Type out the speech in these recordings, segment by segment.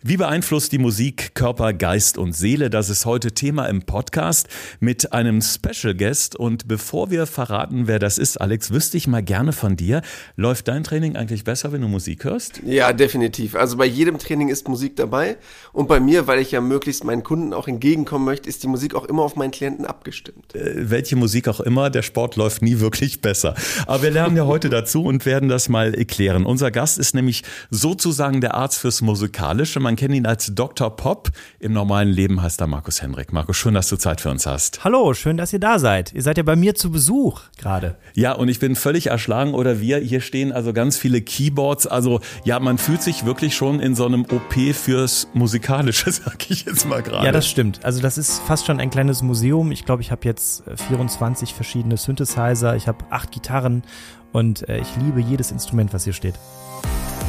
Wie beeinflusst die Musik Körper, Geist und Seele? Das ist heute Thema im Podcast mit einem Special Guest. Und bevor wir verraten, wer das ist, Alex, wüsste ich mal gerne von dir. Läuft dein Training eigentlich besser, wenn du Musik hörst? Ja, definitiv. Also bei jedem Training ist Musik dabei. Und bei mir, weil ich ja möglichst meinen Kunden auch entgegenkommen möchte, ist die Musik auch immer auf meinen Klienten abgestimmt. Äh, welche Musik auch immer, der Sport läuft nie wirklich besser. Aber wir lernen ja heute dazu und werden das mal erklären. Unser Gast ist nämlich sozusagen der Arzt fürs Musikalische man kennt ihn als Dr. Pop. Im normalen Leben heißt er Markus Henrik. Markus, schön, dass du Zeit für uns hast. Hallo, schön, dass ihr da seid. Ihr seid ja bei mir zu Besuch gerade. Ja, und ich bin völlig erschlagen oder wir. Hier stehen also ganz viele Keyboards. Also ja, man fühlt sich wirklich schon in so einem OP fürs Musikalische, sag ich jetzt mal gerade. Ja, das stimmt. Also das ist fast schon ein kleines Museum. Ich glaube, ich habe jetzt 24 verschiedene Synthesizer. Ich habe acht Gitarren und äh, ich liebe jedes Instrument, was hier steht.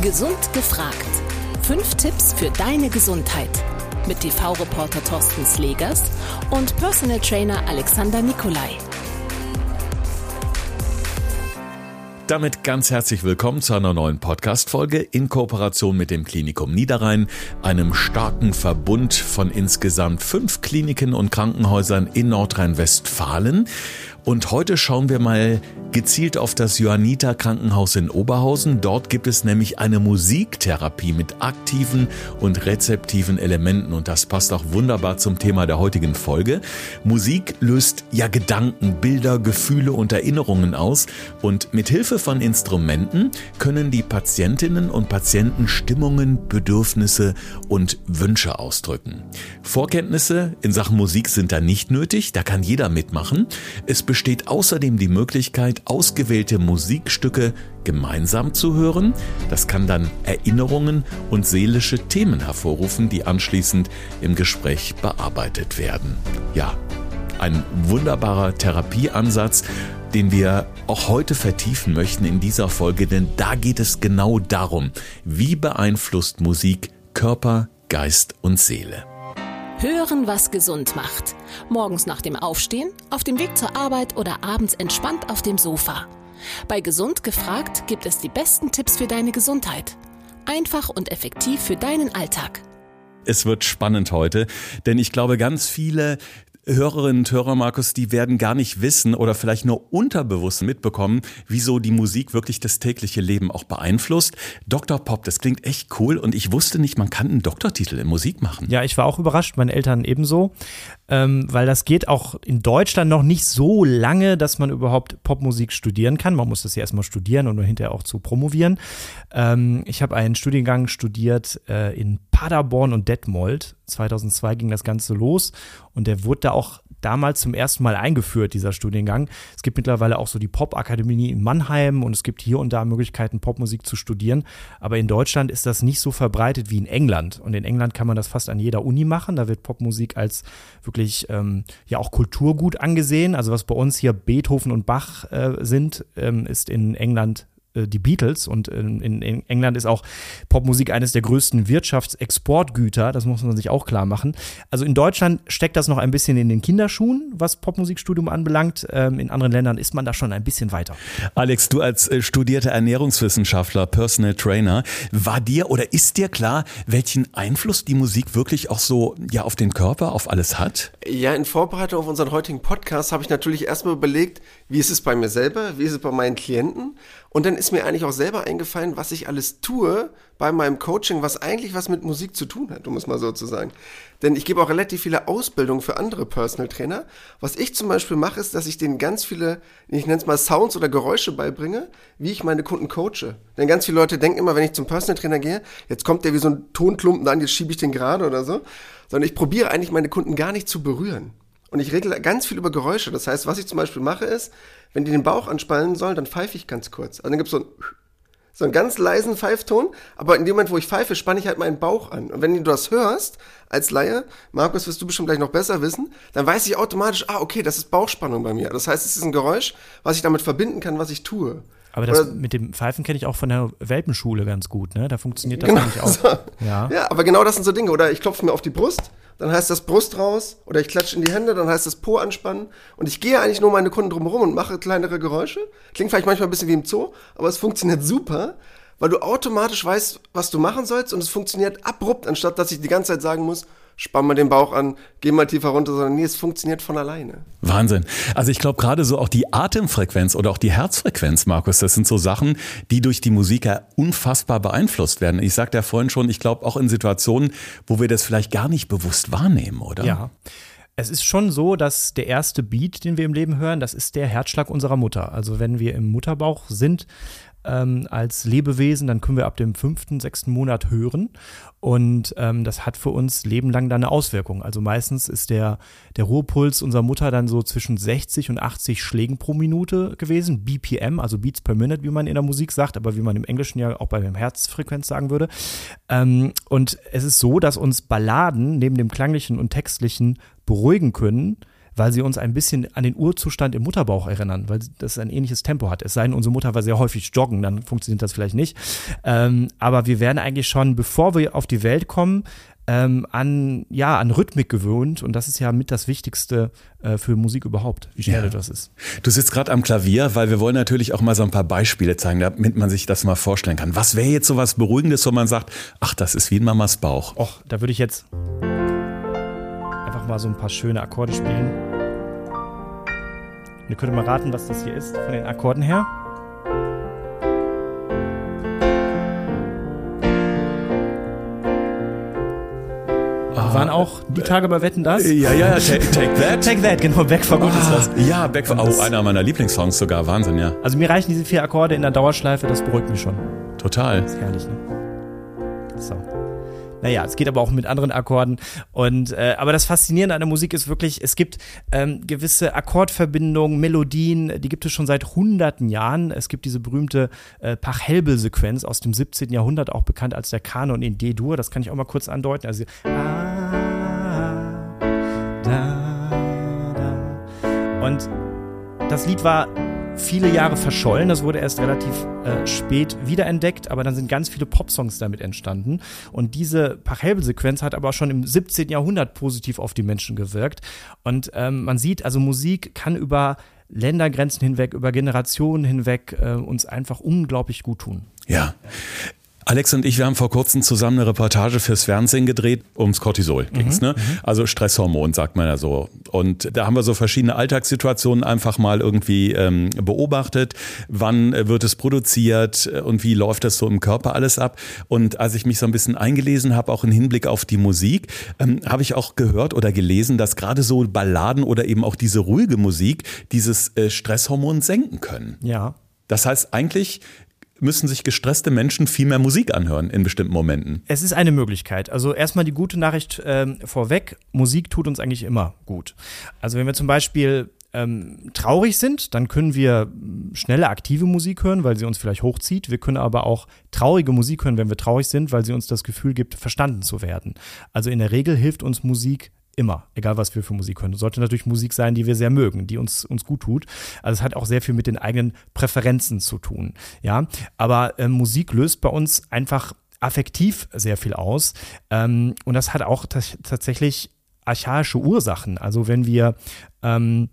Gesund gefragt Fünf Tipps für deine Gesundheit mit TV-Reporter Thorsten Slegers und Personal Trainer Alexander Nikolai. Damit ganz herzlich willkommen zu einer neuen Podcast-Folge in Kooperation mit dem Klinikum Niederrhein, einem starken Verbund von insgesamt fünf Kliniken und Krankenhäusern in Nordrhein-Westfalen. Und heute schauen wir mal gezielt auf das Johanniter Krankenhaus in Oberhausen. Dort gibt es nämlich eine Musiktherapie mit aktiven und rezeptiven Elementen und das passt auch wunderbar zum Thema der heutigen Folge. Musik löst ja Gedanken, Bilder, Gefühle und Erinnerungen aus und mit Hilfe von Instrumenten können die Patientinnen und Patienten Stimmungen, Bedürfnisse und Wünsche ausdrücken. Vorkenntnisse in Sachen Musik sind da nicht nötig, da kann jeder mitmachen. Es besteht außerdem die Möglichkeit, ausgewählte Musikstücke gemeinsam zu hören. Das kann dann Erinnerungen und seelische Themen hervorrufen, die anschließend im Gespräch bearbeitet werden. Ja, ein wunderbarer Therapieansatz, den wir auch heute vertiefen möchten in dieser Folge, denn da geht es genau darum, wie beeinflusst Musik Körper, Geist und Seele. Hören, was gesund macht. Morgens nach dem Aufstehen, auf dem Weg zur Arbeit oder abends entspannt auf dem Sofa. Bei Gesund gefragt gibt es die besten Tipps für deine Gesundheit. Einfach und effektiv für deinen Alltag. Es wird spannend heute, denn ich glaube, ganz viele Hörerinnen und Hörer, Markus, die werden gar nicht wissen oder vielleicht nur unterbewusst mitbekommen, wieso die Musik wirklich das tägliche Leben auch beeinflusst. Dr. Pop, das klingt echt cool und ich wusste nicht, man kann einen Doktortitel in Musik machen. Ja, ich war auch überrascht, meine Eltern ebenso, ähm, weil das geht auch in Deutschland noch nicht so lange, dass man überhaupt Popmusik studieren kann. Man muss das ja erstmal studieren und hinterher auch zu promovieren. Ähm, ich habe einen Studiengang studiert äh, in Paderborn und Detmold. 2002 ging das Ganze los und der wurde da auch damals zum ersten Mal eingeführt, dieser Studiengang. Es gibt mittlerweile auch so die Popakademie in Mannheim und es gibt hier und da Möglichkeiten, Popmusik zu studieren. Aber in Deutschland ist das nicht so verbreitet wie in England. Und in England kann man das fast an jeder Uni machen. Da wird Popmusik als wirklich ähm, ja auch Kulturgut angesehen. Also was bei uns hier Beethoven und Bach äh, sind, ähm, ist in England die Beatles und in, in, England ist auch Popmusik eines der größten Wirtschaftsexportgüter, das muss man sich auch klar machen. Also in Deutschland steckt das noch ein bisschen in den Kinderschuhen, was Popmusikstudium anbelangt. Ähm, in anderen Ländern ist man da schon ein bisschen weiter. Alex, du als äh, studierter Ernährungswissenschaftler, Personal Trainer, war dir oder ist dir klar, welchen Einfluss die Musik wirklich auch so ja auf den Körper, auf alles hat? Ja, in Vorbereitung auf unseren heutigen Podcast habe ich natürlich erstmal überlegt, wie ist es bei mir selber, wie ist es bei meinen Klienten und dann ist mir eigentlich auch selber eingefallen, was ich alles tue bei meinem Coaching, was eigentlich was mit Musik zu tun hat, um es mal so zu sagen. Denn ich gebe auch relativ viele Ausbildungen für andere Personal Trainer. Was ich zum Beispiel mache, ist, dass ich denen ganz viele, ich nenne es mal Sounds oder Geräusche beibringe, wie ich meine Kunden coache. Denn ganz viele Leute denken immer, wenn ich zum Personal Trainer gehe, jetzt kommt der wie so ein Tonklumpen an, jetzt schiebe ich den gerade oder so. Sondern ich probiere eigentlich meine Kunden gar nicht zu berühren. Und ich regle ganz viel über Geräusche. Das heißt, was ich zum Beispiel mache ist, wenn die den Bauch anspannen sollen, dann pfeife ich ganz kurz. Also dann gibt es so, ein, so einen ganz leisen Pfeifton, aber in dem Moment, wo ich pfeife, spanne ich halt meinen Bauch an. Und wenn du das hörst, als Laie, Markus, wirst du bestimmt gleich noch besser wissen, dann weiß ich automatisch, ah, okay, das ist Bauchspannung bei mir. Das heißt, es ist ein Geräusch, was ich damit verbinden kann, was ich tue. Aber das Oder, mit dem Pfeifen kenne ich auch von der Welpenschule ganz gut, ne? Da funktioniert das genau, nämlich auch. So. Ja. ja, aber genau das sind so Dinge. Oder ich klopfe mir auf die Brust, dann heißt das Brust raus. Oder ich klatsche in die Hände, dann heißt das Po anspannen. Und ich gehe eigentlich nur meine Kunden drumherum und mache kleinere Geräusche. Klingt vielleicht manchmal ein bisschen wie im Zoo, aber es funktioniert super, weil du automatisch weißt, was du machen sollst und es funktioniert abrupt, anstatt dass ich die ganze Zeit sagen muss, spann mal den Bauch an, geh mal tiefer runter, sondern nee, es funktioniert von alleine. Wahnsinn. Also ich glaube gerade so auch die Atemfrequenz oder auch die Herzfrequenz, Markus, das sind so Sachen, die durch die Musik ja unfassbar beeinflusst werden. Ich sagte ja vorhin schon, ich glaube auch in Situationen, wo wir das vielleicht gar nicht bewusst wahrnehmen, oder? Ja. Es ist schon so, dass der erste Beat, den wir im Leben hören, das ist der Herzschlag unserer Mutter. Also wenn wir im Mutterbauch sind, ähm, als Lebewesen, dann können wir ab dem fünften, sechsten Monat hören. Und ähm, das hat für uns lebenlang dann eine Auswirkung. Also meistens ist der, der Ruhepuls unserer Mutter dann so zwischen 60 und 80 Schlägen pro Minute gewesen. BPM, also Beats per Minute, wie man in der Musik sagt, aber wie man im Englischen ja auch bei der Herzfrequenz sagen würde. Ähm, und es ist so, dass uns Balladen neben dem klanglichen und textlichen beruhigen können weil sie uns ein bisschen an den Urzustand im Mutterbauch erinnern, weil das ein ähnliches Tempo hat. Es sei denn, unsere Mutter war sehr häufig joggen, dann funktioniert das vielleicht nicht. Ähm, aber wir werden eigentlich schon, bevor wir auf die Welt kommen, ähm, an, ja, an Rhythmik gewöhnt und das ist ja mit das Wichtigste äh, für Musik überhaupt, wie schnell ja. das ist. Du sitzt gerade am Klavier, weil wir wollen natürlich auch mal so ein paar Beispiele zeigen, damit man sich das mal vorstellen kann. Was wäre jetzt so was Beruhigendes, wo man sagt, ach, das ist wie in Mamas Bauch? Och, da würde ich jetzt einfach mal so ein paar schöne Akkorde spielen. Ihr könnt mal raten, was das hier ist von den Akkorden her. Wir waren auch die Tage bei Wetten das? Ja, ja, take, take That. Take That, genau, Back for Good ah, ist das. Ja, Back for Oh, einer meiner Lieblingssongs sogar, Wahnsinn, ja. Also mir reichen diese vier Akkorde in der Dauerschleife, das beruhigt mich schon. Total. Das ist herrlich, ne? So. Naja, es geht aber auch mit anderen Akkorden. Und äh, aber das Faszinierende an der Musik ist wirklich, es gibt ähm, gewisse Akkordverbindungen, Melodien, die gibt es schon seit hunderten Jahren. Es gibt diese berühmte äh, Pachelbel-Sequenz aus dem 17. Jahrhundert, auch bekannt als der Kanon in D-Dur. Das kann ich auch mal kurz andeuten. Also ah, da, da. Und das Lied war viele Jahre verschollen. Das wurde erst relativ äh, spät wiederentdeckt, aber dann sind ganz viele Popsongs damit entstanden. Und diese Pachelbel-Sequenz hat aber schon im 17. Jahrhundert positiv auf die Menschen gewirkt. Und ähm, man sieht, also Musik kann über Ländergrenzen hinweg, über Generationen hinweg äh, uns einfach unglaublich gut tun. Ja. Alex und ich, wir haben vor kurzem zusammen eine Reportage fürs Fernsehen gedreht, ums Cortisol ging's, mhm, ne? Mhm. Also Stresshormon, sagt man ja so. Und da haben wir so verschiedene Alltagssituationen einfach mal irgendwie ähm, beobachtet. Wann wird es produziert und wie läuft das so im Körper alles ab? Und als ich mich so ein bisschen eingelesen habe, auch im Hinblick auf die Musik, ähm, habe ich auch gehört oder gelesen, dass gerade so Balladen oder eben auch diese ruhige Musik dieses äh, Stresshormon senken können. Ja. Das heißt, eigentlich müssen sich gestresste Menschen viel mehr Musik anhören in bestimmten Momenten. Es ist eine Möglichkeit. Also erstmal die gute Nachricht ähm, vorweg, Musik tut uns eigentlich immer gut. Also wenn wir zum Beispiel ähm, traurig sind, dann können wir schnelle, aktive Musik hören, weil sie uns vielleicht hochzieht. Wir können aber auch traurige Musik hören, wenn wir traurig sind, weil sie uns das Gefühl gibt, verstanden zu werden. Also in der Regel hilft uns Musik Immer, egal was wir für Musik hören. Es sollte natürlich Musik sein, die wir sehr mögen, die uns, uns gut tut. Also es hat auch sehr viel mit den eigenen Präferenzen zu tun. Ja, aber äh, Musik löst bei uns einfach affektiv sehr viel aus. Ähm, und das hat auch tatsächlich archaische Ursachen. Also wenn wir ähm,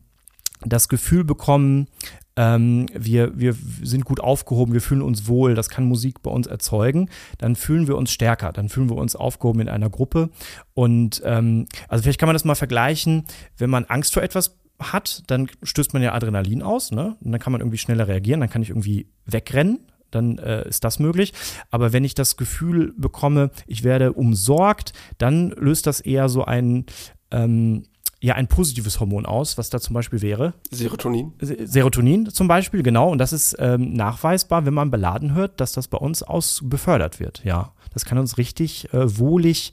das Gefühl bekommen, ähm, wir, wir sind gut aufgehoben, wir fühlen uns wohl, das kann Musik bei uns erzeugen, dann fühlen wir uns stärker, dann fühlen wir uns aufgehoben in einer Gruppe. Und ähm, also vielleicht kann man das mal vergleichen, wenn man Angst vor etwas hat, dann stößt man ja Adrenalin aus, ne? Und dann kann man irgendwie schneller reagieren, dann kann ich irgendwie wegrennen, dann äh, ist das möglich. Aber wenn ich das Gefühl bekomme, ich werde umsorgt, dann löst das eher so ein ähm, ja ein positives Hormon aus, was da zum Beispiel wäre. Serotonin. Serotonin zum Beispiel, genau. Und das ist ähm, nachweisbar, wenn man beladen hört, dass das bei uns aus befördert wird, ja. Das kann uns richtig äh, wohlig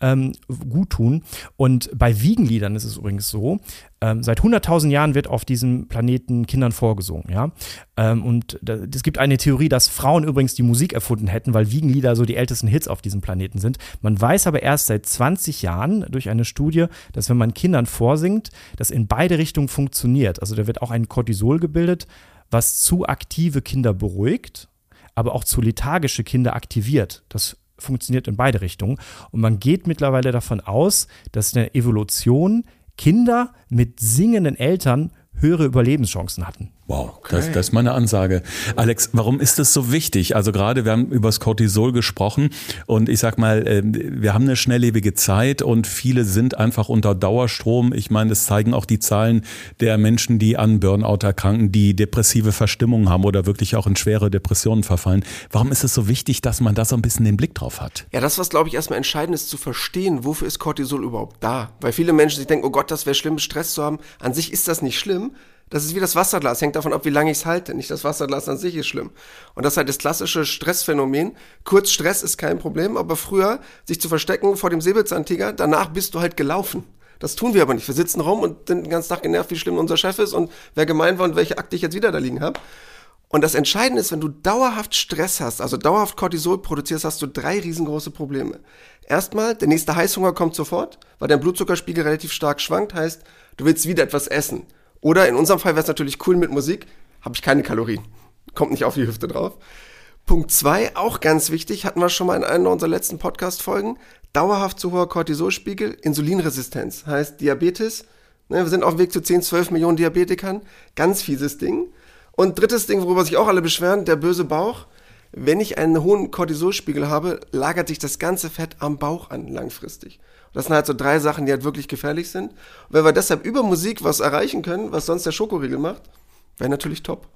ähm, gut tun. Und bei Wiegenliedern ist es übrigens so, ähm, seit 100.000 Jahren wird auf diesem Planeten Kindern vorgesungen, ja. Ähm, und es gibt eine Theorie, dass Frauen übrigens die Musik erfunden hätten, weil Wiegenlieder so die ältesten Hits auf diesem Planeten sind. Man weiß aber erst seit 20 Jahren durch eine Studie, dass wenn man Kindern vorsingt, das in beide Richtungen funktioniert. Also da wird auch ein Cortisol gebildet, was zu aktive Kinder beruhigt aber auch zu lethargische Kinder aktiviert. Das funktioniert in beide Richtungen. Und man geht mittlerweile davon aus, dass in der Evolution Kinder mit singenden Eltern höhere Überlebenschancen hatten. Wow, okay. das, das ist meine Ansage. Alex, warum ist das so wichtig? Also gerade, wir haben über das Cortisol gesprochen und ich sag mal, ähm, wir haben eine schnelllebige Zeit und viele sind einfach unter Dauerstrom. Ich meine, das zeigen auch die Zahlen der Menschen, die an Burnout erkranken, die depressive Verstimmungen haben oder wirklich auch in schwere Depressionen verfallen. Warum ist es so wichtig, dass man da so ein bisschen den Blick drauf hat? Ja, das, was glaube ich erstmal entscheidend ist, zu verstehen, wofür ist Cortisol überhaupt da? Weil viele Menschen sich denken, oh Gott, das wäre schlimm, Stress zu haben. An sich ist das nicht schlimm. Das ist wie das Wasserglas, hängt davon ab, wie lange ich es halte. Nicht das Wasserglas an sich ist schlimm. Und das ist halt das klassische Stressphänomen. Kurz Stress ist kein Problem, aber früher sich zu verstecken vor dem Säbelzahntiger, danach bist du halt gelaufen. Das tun wir aber nicht. Wir sitzen rum und sind den ganzen Tag genervt, wie schlimm unser Chef ist und wer gemeint war und welche Akte ich jetzt wieder da liegen habe. Und das Entscheidende ist, wenn du dauerhaft Stress hast, also dauerhaft Cortisol produzierst, hast du drei riesengroße Probleme. Erstmal, der nächste Heißhunger kommt sofort, weil dein Blutzuckerspiegel relativ stark schwankt, heißt, du willst wieder etwas essen. Oder in unserem Fall wäre es natürlich cool mit Musik, habe ich keine Kalorien. Kommt nicht auf die Hüfte drauf. Punkt zwei, auch ganz wichtig, hatten wir schon mal in einer unserer letzten Podcast-Folgen. Dauerhaft zu hoher Cortisolspiegel, Insulinresistenz, heißt Diabetes. Ne, wir sind auf dem Weg zu 10, 12 Millionen Diabetikern. Ganz fieses Ding. Und drittes Ding, worüber sich auch alle beschweren, der böse Bauch. Wenn ich einen hohen Cortisolspiegel habe, lagert sich das ganze Fett am Bauch an langfristig. Das sind halt so drei Sachen, die halt wirklich gefährlich sind. Und wenn wir deshalb über Musik was erreichen können, was sonst der Schokoriegel macht, wäre natürlich top.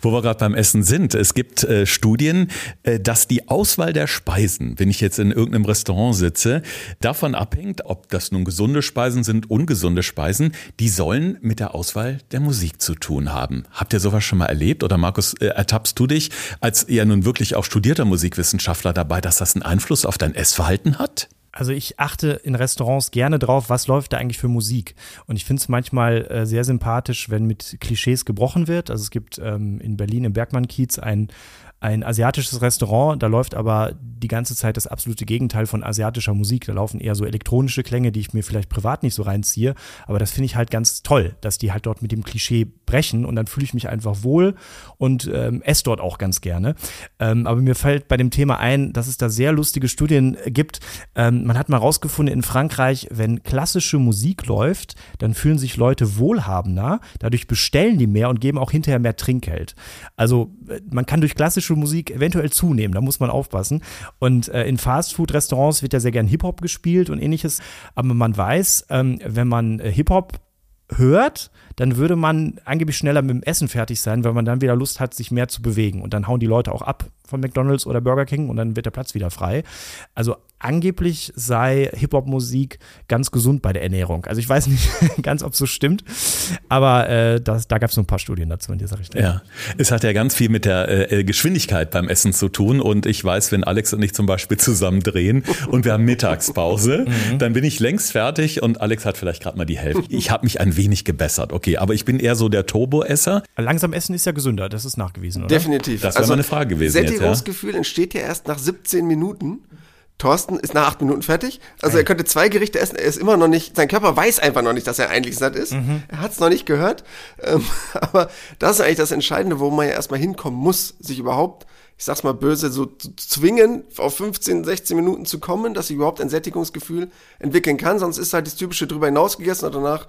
Wo wir gerade beim Essen sind, es gibt äh, Studien, äh, dass die Auswahl der Speisen, wenn ich jetzt in irgendeinem Restaurant sitze, davon abhängt, ob das nun gesunde Speisen sind, ungesunde Speisen, die sollen mit der Auswahl der Musik zu tun haben. Habt ihr sowas schon mal erlebt? Oder Markus, äh, ertappst du dich als ja nun wirklich auch studierter Musikwissenschaftler dabei, dass das einen Einfluss auf dein Essverhalten hat? Also ich achte in Restaurants gerne drauf, was läuft da eigentlich für Musik. Und ich finde es manchmal äh, sehr sympathisch, wenn mit Klischees gebrochen wird. Also es gibt ähm, in Berlin im Bergmann-Kiez ein ein asiatisches Restaurant, da läuft aber die ganze Zeit das absolute Gegenteil von asiatischer Musik. Da laufen eher so elektronische Klänge, die ich mir vielleicht privat nicht so reinziehe. Aber das finde ich halt ganz toll, dass die halt dort mit dem Klischee brechen und dann fühle ich mich einfach wohl und ähm, esse dort auch ganz gerne. Ähm, aber mir fällt bei dem Thema ein, dass es da sehr lustige Studien gibt. Ähm, man hat mal rausgefunden in Frankreich, wenn klassische Musik läuft, dann fühlen sich Leute wohlhabender. Dadurch bestellen die mehr und geben auch hinterher mehr Trinkgeld. Also äh, man kann durch klassische klassische Musik eventuell zunehmen. Da muss man aufpassen. Und äh, in Fastfood-Restaurants wird ja sehr gern Hip-Hop gespielt und ähnliches. Aber man weiß, ähm, wenn man äh, Hip-Hop hört, dann würde man angeblich schneller mit dem Essen fertig sein, weil man dann wieder Lust hat, sich mehr zu bewegen. Und dann hauen die Leute auch ab von McDonalds oder Burger King und dann wird der Platz wieder frei. Also angeblich sei Hip-Hop-Musik ganz gesund bei der Ernährung. Also ich weiß nicht ganz, ob es so stimmt, aber äh, das, da gab es so ein paar Studien dazu in dieser Richtung. Ja, es hat ja ganz viel mit der äh, Geschwindigkeit beim Essen zu tun und ich weiß, wenn Alex und ich zum Beispiel zusammen drehen und wir haben Mittagspause, mhm. dann bin ich längst fertig und Alex hat vielleicht gerade mal die Hälfte. Ich habe mich ein wenig gebessert, okay, aber ich bin eher so der Turbo-Esser. Langsam essen ist ja gesünder, das ist nachgewiesen, oder? Definitiv. Das wäre also, meine Frage gewesen. Sättigungsgefühl ja? entsteht ja erst nach 17 Minuten. Thorsten ist nach acht Minuten fertig. Also Ei. er könnte zwei Gerichte essen. Er ist immer noch nicht, sein Körper weiß einfach noch nicht, dass er eigentlich satt ist. Mhm. Er hat es noch nicht gehört. Ähm, aber das ist eigentlich das Entscheidende, wo man ja erstmal hinkommen muss, sich überhaupt, ich sag's mal böse, so zu zwingen, auf 15, 16 Minuten zu kommen, dass ich überhaupt ein Sättigungsgefühl entwickeln kann. Sonst ist halt das typische drüber hinaus gegessen und danach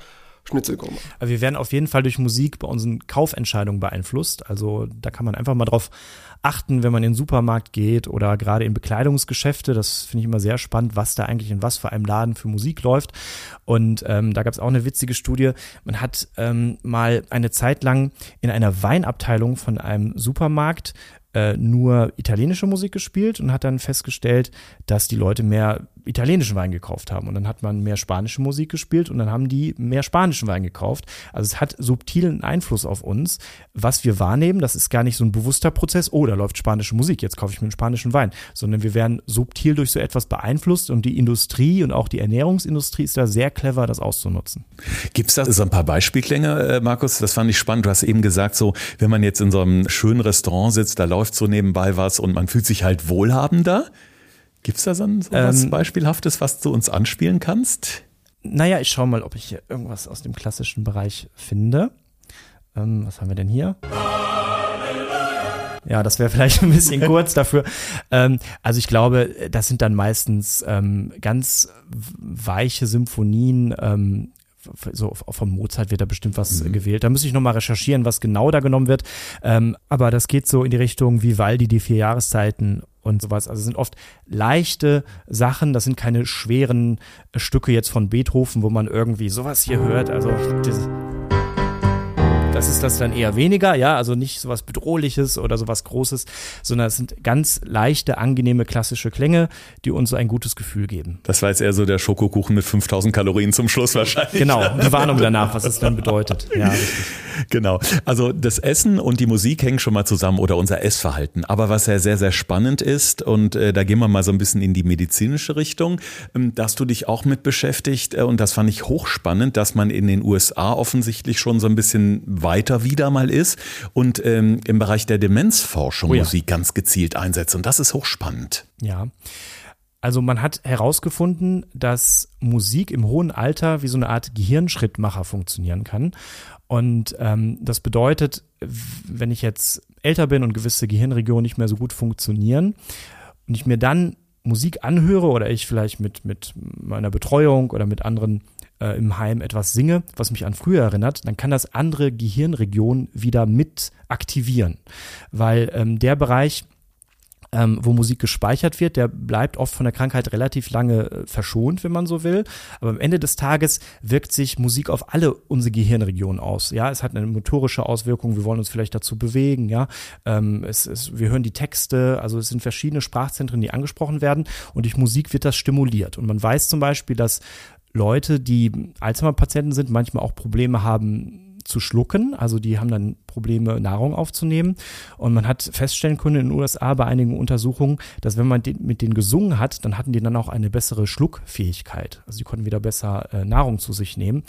Schnitzelkurma. Also wir werden auf jeden Fall durch Musik bei unseren Kaufentscheidungen beeinflusst. Also da kann man einfach mal drauf achten, wenn man in den Supermarkt geht oder gerade in Bekleidungsgeschäfte. Das finde ich immer sehr spannend, was da eigentlich in was für einem Laden für Musik läuft. Und ähm, da gab es auch eine witzige Studie. Man hat ähm, mal eine Zeit lang in einer Weinabteilung von einem Supermarkt äh, nur italienische Musik gespielt und hat dann festgestellt, dass die Leute mehr italienischen Wein gekauft haben. Und dann hat man mehr spanische Musik gespielt und dann haben die mehr spanischen Wein gekauft. Also es hat subtilen Einfluss auf uns, was wir wahrnehmen. Das ist gar nicht so ein bewusster Prozess, oh, da läuft spanische Musik, jetzt kaufe ich mir einen spanischen Wein, sondern wir werden subtil durch so etwas beeinflusst und die Industrie und auch die Ernährungsindustrie ist da sehr clever, das auszunutzen. Gibt es da so ein paar Beispielklänge, äh, Markus? Das fand ich spannend. Du hast eben gesagt, so, wenn man jetzt in so einem schönen Restaurant sitzt, da läuft so nebenbei was und man fühlt sich halt wohlhabender. Gibt es da so, ein, so was ähm, Beispielhaftes, was du uns anspielen kannst? Naja, ich schaue mal, ob ich hier irgendwas aus dem klassischen Bereich finde. Ähm, was haben wir denn hier? Ja, das wäre vielleicht ein bisschen kurz dafür. Ähm, also ich glaube, das sind dann meistens ähm, ganz weiche Symphonien, ähm, so von Mozart wird da bestimmt was mhm. gewählt. Da müsste ich nochmal recherchieren, was genau da genommen wird. Ähm, aber das geht so in die Richtung Vivaldi, die vier Jahreszeiten und sowas. Also es sind oft leichte Sachen, das sind keine schweren Stücke jetzt von Beethoven, wo man irgendwie sowas hier hört. Also das, das ist das dann eher weniger, ja, also nicht sowas Bedrohliches oder sowas Großes, sondern es sind ganz leichte, angenehme, klassische Klänge, die uns ein gutes Gefühl geben. Das war jetzt eher so der Schokokuchen mit 5000 Kalorien zum Schluss wahrscheinlich. Genau, die Warnung danach, was es dann bedeutet. Ja, richtig. Genau. Also das Essen und die Musik hängen schon mal zusammen oder unser Essverhalten. Aber was ja sehr, sehr spannend ist, und äh, da gehen wir mal so ein bisschen in die medizinische Richtung, ähm, dass du dich auch mit beschäftigt, äh, und das fand ich hochspannend, dass man in den USA offensichtlich schon so ein bisschen weiter wieder mal ist und ähm, im Bereich der Demenzforschung oh ja. Musik ganz gezielt einsetzt. Und das ist hochspannend. Ja. Also man hat herausgefunden, dass Musik im hohen Alter wie so eine Art Gehirnschrittmacher funktionieren kann. Und ähm, das bedeutet, wenn ich jetzt älter bin und gewisse Gehirnregionen nicht mehr so gut funktionieren und ich mir dann Musik anhöre oder ich vielleicht mit, mit meiner Betreuung oder mit anderen äh, im Heim etwas singe, was mich an früher erinnert, dann kann das andere Gehirnregionen wieder mit aktivieren, weil ähm, der Bereich ähm, wo Musik gespeichert wird, der bleibt oft von der Krankheit relativ lange äh, verschont, wenn man so will. Aber am Ende des Tages wirkt sich Musik auf alle unsere Gehirnregionen aus. Ja, es hat eine motorische Auswirkung. Wir wollen uns vielleicht dazu bewegen. Ja, ähm, es, es, wir hören die Texte. Also es sind verschiedene Sprachzentren, die angesprochen werden. Und durch Musik wird das stimuliert. Und man weiß zum Beispiel, dass Leute, die Alzheimer-Patienten sind, manchmal auch Probleme haben, zu schlucken. Also die haben dann Probleme, Nahrung aufzunehmen. Und man hat feststellen können in den USA bei einigen Untersuchungen, dass wenn man mit denen gesungen hat, dann hatten die dann auch eine bessere Schluckfähigkeit. Also die konnten wieder besser äh, Nahrung zu sich nehmen.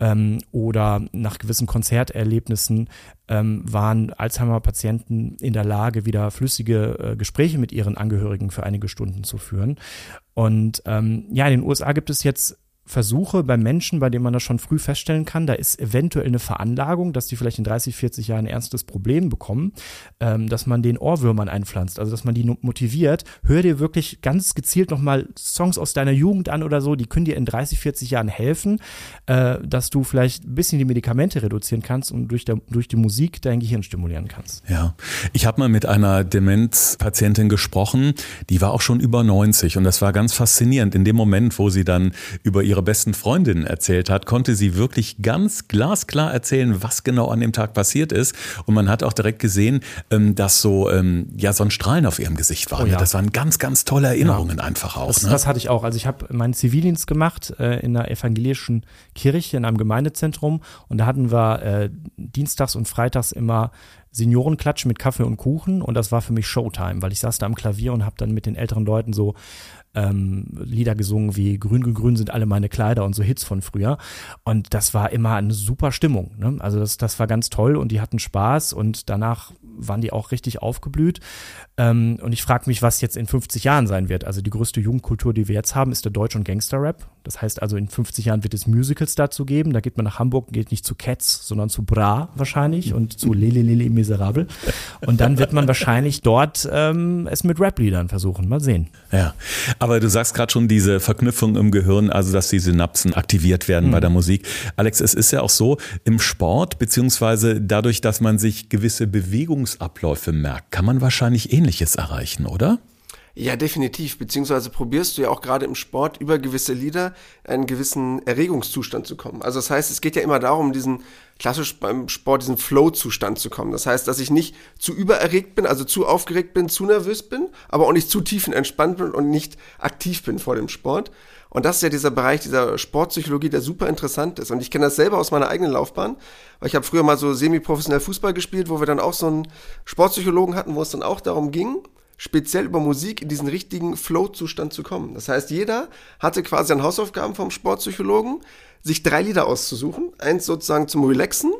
Ähm, oder nach gewissen Konzerterlebnissen ähm, waren Alzheimer-Patienten in der Lage, wieder flüssige äh, Gespräche mit ihren Angehörigen für einige Stunden zu führen. Und ähm, ja, in den USA gibt es jetzt Versuche bei Menschen, bei denen man das schon früh feststellen kann, da ist eventuell eine Veranlagung, dass die vielleicht in 30, 40 Jahren ein ernstes Problem bekommen, ähm, dass man den Ohrwürmern einpflanzt, also dass man die motiviert, hör dir wirklich ganz gezielt nochmal Songs aus deiner Jugend an oder so, die können dir in 30, 40 Jahren helfen, äh, dass du vielleicht ein bisschen die Medikamente reduzieren kannst und durch, der, durch die Musik dein Gehirn stimulieren kannst. Ja, ich habe mal mit einer Demenzpatientin gesprochen, die war auch schon über 90 und das war ganz faszinierend in dem Moment, wo sie dann über ihre ihrer besten Freundin erzählt hat, konnte sie wirklich ganz glasklar erzählen, was genau an dem Tag passiert ist. Und man hat auch direkt gesehen, ähm, dass so, ähm, ja, so ein Strahlen auf ihrem Gesicht war. Oh ja. Das waren ganz, ganz tolle Erinnerungen ja. einfach auch. Das, ne? das, hatte ich auch. Also ich habe meinen Zivildienst gemacht äh, in einer evangelischen Kirche, in einem Gemeindezentrum. Und da hatten wir äh, dienstags und freitags immer Seniorenklatsch mit Kaffee und Kuchen und das war für mich Showtime, weil ich saß da am Klavier und habe dann mit den älteren Leuten so ähm, Lieder gesungen wie Grün, grün, grün sind alle meine Kleider und so Hits von früher. Und das war immer eine super Stimmung. Ne? Also das, das war ganz toll und die hatten Spaß und danach waren die auch richtig aufgeblüht. Ähm, und ich frage mich, was jetzt in 50 Jahren sein wird. Also die größte Jugendkultur, die wir jetzt haben, ist der Deutsch- und Gangster-Rap. Das heißt also, in 50 Jahren wird es Musicals dazu geben. Da geht man nach Hamburg, geht nicht zu Cats, sondern zu Bra wahrscheinlich und zu Lele Lele Miserable. Und dann wird man wahrscheinlich dort ähm, es mit Rap-Liedern versuchen. Mal sehen. Ja, aber du sagst gerade schon diese Verknüpfung im Gehirn, also dass die Synapsen aktiviert werden mhm. bei der Musik. Alex, es ist ja auch so im Sport, beziehungsweise dadurch, dass man sich gewisse Bewegungsabläufe merkt, kann man wahrscheinlich Ähnliches erreichen, oder? Ja, definitiv. Beziehungsweise probierst du ja auch gerade im Sport über gewisse Lieder einen gewissen Erregungszustand zu kommen. Also das heißt, es geht ja immer darum, diesen klassisch beim Sport, diesen Flow-Zustand zu kommen. Das heißt, dass ich nicht zu übererregt bin, also zu aufgeregt bin, zu nervös bin, aber auch nicht zu tiefenentspannt bin und nicht aktiv bin vor dem Sport. Und das ist ja dieser Bereich dieser Sportpsychologie, der super interessant ist. Und ich kenne das selber aus meiner eigenen Laufbahn, weil ich habe früher mal so semi-professionell Fußball gespielt, wo wir dann auch so einen Sportpsychologen hatten, wo es dann auch darum ging, speziell über Musik in diesen richtigen Flow-Zustand zu kommen. Das heißt, jeder hatte quasi an Hausaufgaben vom Sportpsychologen, sich drei Lieder auszusuchen. Eins sozusagen zum Relaxen,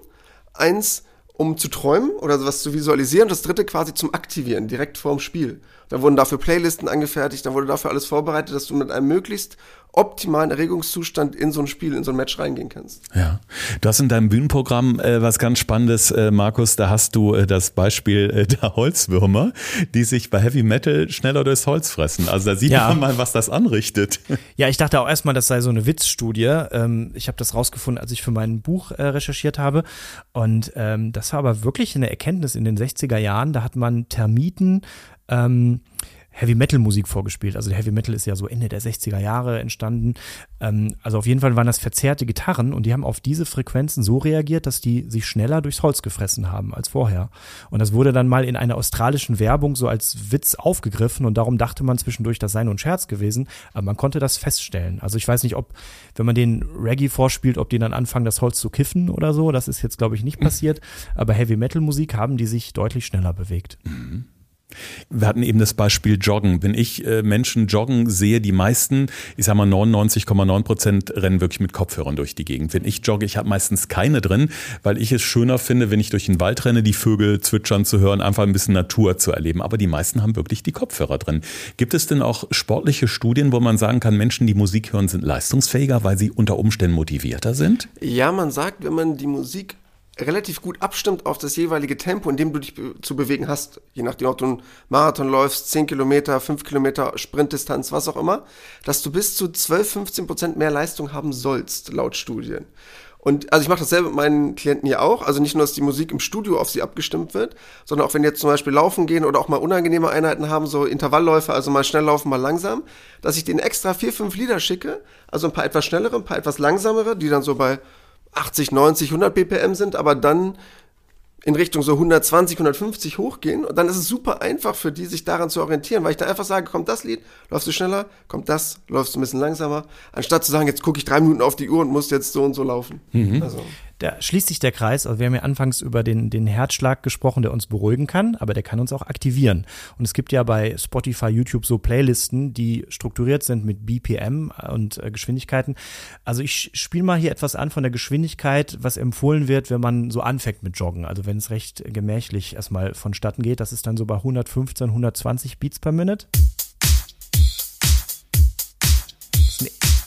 eins um zu träumen oder was zu visualisieren und das dritte quasi zum Aktivieren, direkt vorm Spiel. Da wurden dafür Playlisten angefertigt, da wurde dafür alles vorbereitet, dass du mit einem möglichst optimalen Erregungszustand in so ein Spiel, in so ein Match reingehen kannst. Ja, du hast in deinem Bühnenprogramm äh, was ganz Spannendes, äh, Markus. Da hast du äh, das Beispiel äh, der Holzwürmer, die sich bei Heavy Metal schneller durchs Holz fressen. Also da sieht ja. man mal, was das anrichtet. Ja, ich dachte auch erstmal, das sei so eine Witzstudie. Ähm, ich habe das rausgefunden, als ich für mein Buch äh, recherchiert habe. Und ähm, das war aber wirklich eine Erkenntnis in den 60er Jahren. Da hat man Termiten ähm, Heavy Metal Musik vorgespielt. Also Heavy Metal ist ja so Ende der 60er Jahre entstanden. Ähm, also auf jeden Fall waren das verzerrte Gitarren und die haben auf diese Frequenzen so reagiert, dass die sich schneller durchs Holz gefressen haben als vorher. Und das wurde dann mal in einer australischen Werbung so als Witz aufgegriffen und darum dachte man zwischendurch, das sei nur ein Scherz gewesen, aber man konnte das feststellen. Also ich weiß nicht, ob, wenn man den Reggae vorspielt, ob die dann anfangen, das Holz zu kiffen oder so. Das ist jetzt, glaube ich, nicht passiert. Aber Heavy Metal Musik haben die sich deutlich schneller bewegt. Mhm. Wir hatten eben das Beispiel Joggen. Wenn ich äh, Menschen joggen sehe, die meisten, ich sag mal 99,9 Prozent rennen wirklich mit Kopfhörern durch die Gegend. Wenn ich jogge, ich habe meistens keine drin, weil ich es schöner finde, wenn ich durch den Wald renne, die Vögel zwitschern zu hören, einfach ein bisschen Natur zu erleben. Aber die meisten haben wirklich die Kopfhörer drin. Gibt es denn auch sportliche Studien, wo man sagen kann, Menschen, die Musik hören, sind leistungsfähiger, weil sie unter Umständen motivierter sind? Ja, man sagt, wenn man die Musik relativ gut abstimmt auf das jeweilige Tempo, in dem du dich zu bewegen hast. Je nachdem, ob du einen Marathon läufst, 10 Kilometer, 5 Kilometer, Sprintdistanz, was auch immer, dass du bis zu 12, 15 Prozent mehr Leistung haben sollst, laut Studien. Und also ich mache das selber mit meinen Klienten hier auch. Also nicht nur, dass die Musik im Studio auf sie abgestimmt wird, sondern auch wenn jetzt zum Beispiel laufen gehen oder auch mal unangenehme Einheiten haben, so Intervallläufe, also mal schnell laufen, mal langsam, dass ich denen extra vier, fünf Lieder schicke, also ein paar etwas schnellere, ein paar etwas langsamere, die dann so bei 80, 90, 100 BPM sind, aber dann in Richtung so 120, 150 hochgehen und dann ist es super einfach für die, sich daran zu orientieren, weil ich da einfach sage, kommt das Lied, läufst du schneller, kommt das, läufst du ein bisschen langsamer, anstatt zu sagen, jetzt gucke ich drei Minuten auf die Uhr und muss jetzt so und so laufen. Mhm. Also da schließt sich der Kreis. Also wir haben ja anfangs über den, den Herzschlag gesprochen, der uns beruhigen kann, aber der kann uns auch aktivieren. Und es gibt ja bei Spotify, YouTube so Playlisten, die strukturiert sind mit BPM und äh, Geschwindigkeiten. Also ich spiele mal hier etwas an von der Geschwindigkeit, was empfohlen wird, wenn man so anfängt mit Joggen. Also wenn es recht gemächlich erstmal vonstatten geht, das ist dann so bei 115, 120 Beats per Minute.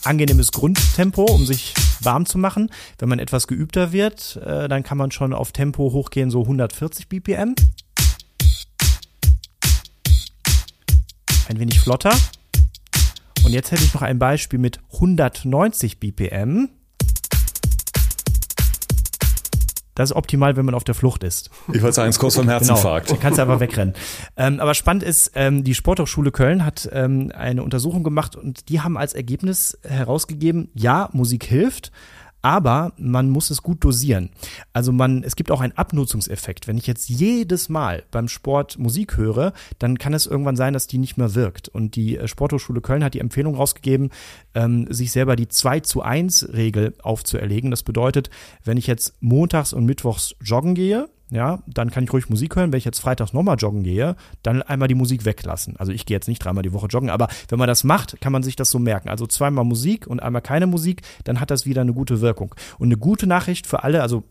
Angenehmes Grundtempo, um sich warm zu machen. Wenn man etwas geübter wird, äh, dann kann man schon auf Tempo hochgehen, so 140 BPM. Ein wenig flotter. Und jetzt hätte ich noch ein Beispiel mit 190 BPM. Das ist optimal, wenn man auf der Flucht ist. Ich wollte sagen, es kurz vom Herzinfarkt. Genau, kannst einfach wegrennen. Ähm, aber spannend ist, ähm, die Sporthochschule Köln hat ähm, eine Untersuchung gemacht und die haben als Ergebnis herausgegeben, ja, Musik hilft, aber man muss es gut dosieren. Also man, es gibt auch einen Abnutzungseffekt. Wenn ich jetzt jedes Mal beim Sport Musik höre, dann kann es irgendwann sein, dass die nicht mehr wirkt. Und die äh, Sporthochschule Köln hat die Empfehlung rausgegeben, ähm, sich selber die 2 zu 1 Regel aufzuerlegen. Das bedeutet, wenn ich jetzt montags und mittwochs joggen gehe, ja, dann kann ich ruhig Musik hören. Wenn ich jetzt freitags nochmal joggen gehe, dann einmal die Musik weglassen. Also ich gehe jetzt nicht dreimal die Woche joggen, aber wenn man das macht, kann man sich das so merken. Also zweimal Musik und einmal keine Musik, dann hat das wieder eine gute Wirkung. Und eine gute Nachricht für alle, also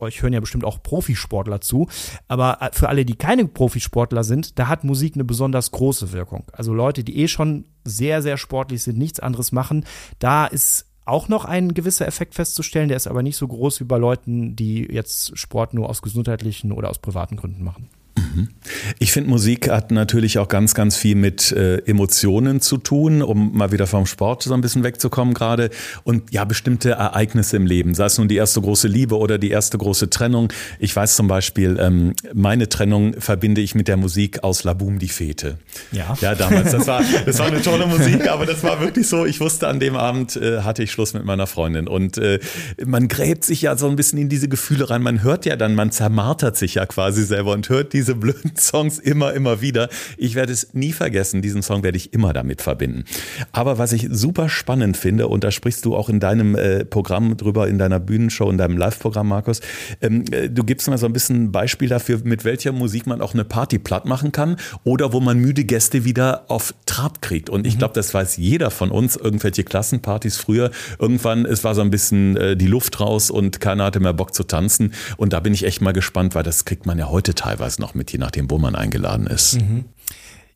euch hören ja bestimmt auch Profisportler zu, aber für alle, die keine Profisportler sind, da hat Musik eine besonders große Wirkung. Also Leute, die eh schon sehr, sehr sportlich sind, nichts anderes machen, da ist auch noch ein gewisser Effekt festzustellen, der ist aber nicht so groß wie bei Leuten, die jetzt Sport nur aus gesundheitlichen oder aus privaten Gründen machen. Ich finde, Musik hat natürlich auch ganz, ganz viel mit äh, Emotionen zu tun, um mal wieder vom Sport so ein bisschen wegzukommen gerade. Und ja, bestimmte Ereignisse im Leben, sei es nun die erste große Liebe oder die erste große Trennung. Ich weiß zum Beispiel, ähm, meine Trennung verbinde ich mit der Musik aus La Boom die Fete. Ja. Ja, damals. Das war, das war eine tolle Musik, aber das war wirklich so. Ich wusste, an dem Abend äh, hatte ich Schluss mit meiner Freundin. Und äh, man gräbt sich ja so ein bisschen in diese Gefühle rein. Man hört ja dann, man zermartert sich ja quasi selber und hört diese blöden Songs immer, immer wieder. Ich werde es nie vergessen. Diesen Song werde ich immer damit verbinden. Aber was ich super spannend finde, und da sprichst du auch in deinem äh, Programm drüber, in deiner Bühnenshow, in deinem Live-Programm, Markus, ähm, äh, du gibst mal so ein bisschen ein Beispiel dafür, mit welcher Musik man auch eine Party platt machen kann oder wo man müde Gäste wieder auf Trab kriegt. Und ich mhm. glaube, das weiß jeder von uns, irgendwelche Klassenpartys früher. Irgendwann, es war so ein bisschen äh, die Luft raus und keiner hatte mehr Bock zu tanzen. Und da bin ich echt mal gespannt, weil das kriegt man ja heute teilweise noch mit, je nachdem, wo man eingeladen ist. Mhm.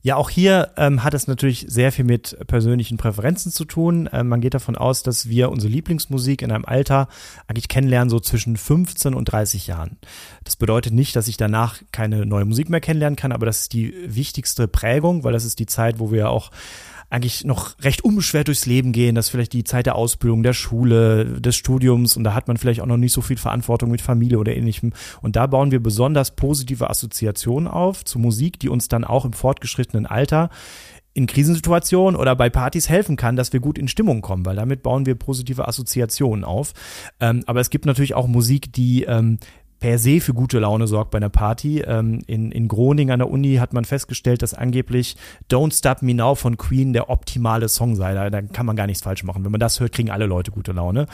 Ja, auch hier ähm, hat es natürlich sehr viel mit persönlichen Präferenzen zu tun. Ähm, man geht davon aus, dass wir unsere Lieblingsmusik in einem Alter eigentlich kennenlernen, so zwischen 15 und 30 Jahren. Das bedeutet nicht, dass ich danach keine neue Musik mehr kennenlernen kann, aber das ist die wichtigste Prägung, weil das ist die Zeit, wo wir auch eigentlich noch recht unbeschwert durchs Leben gehen. Das ist vielleicht die Zeit der Ausbildung, der Schule, des Studiums und da hat man vielleicht auch noch nicht so viel Verantwortung mit Familie oder ähnlichem. Und da bauen wir besonders positive Assoziationen auf zu Musik, die uns dann auch im fortgeschrittenen Alter in Krisensituationen oder bei Partys helfen kann, dass wir gut in Stimmung kommen, weil damit bauen wir positive Assoziationen auf. Ähm, aber es gibt natürlich auch Musik, die ähm, per se für gute Laune sorgt bei einer Party. Ähm, in, in Groningen an der Uni hat man festgestellt, dass angeblich Don't Stop Me Now von Queen der optimale Song sei. Da, da kann man gar nichts falsch machen. Wenn man das hört, kriegen alle Leute gute Laune.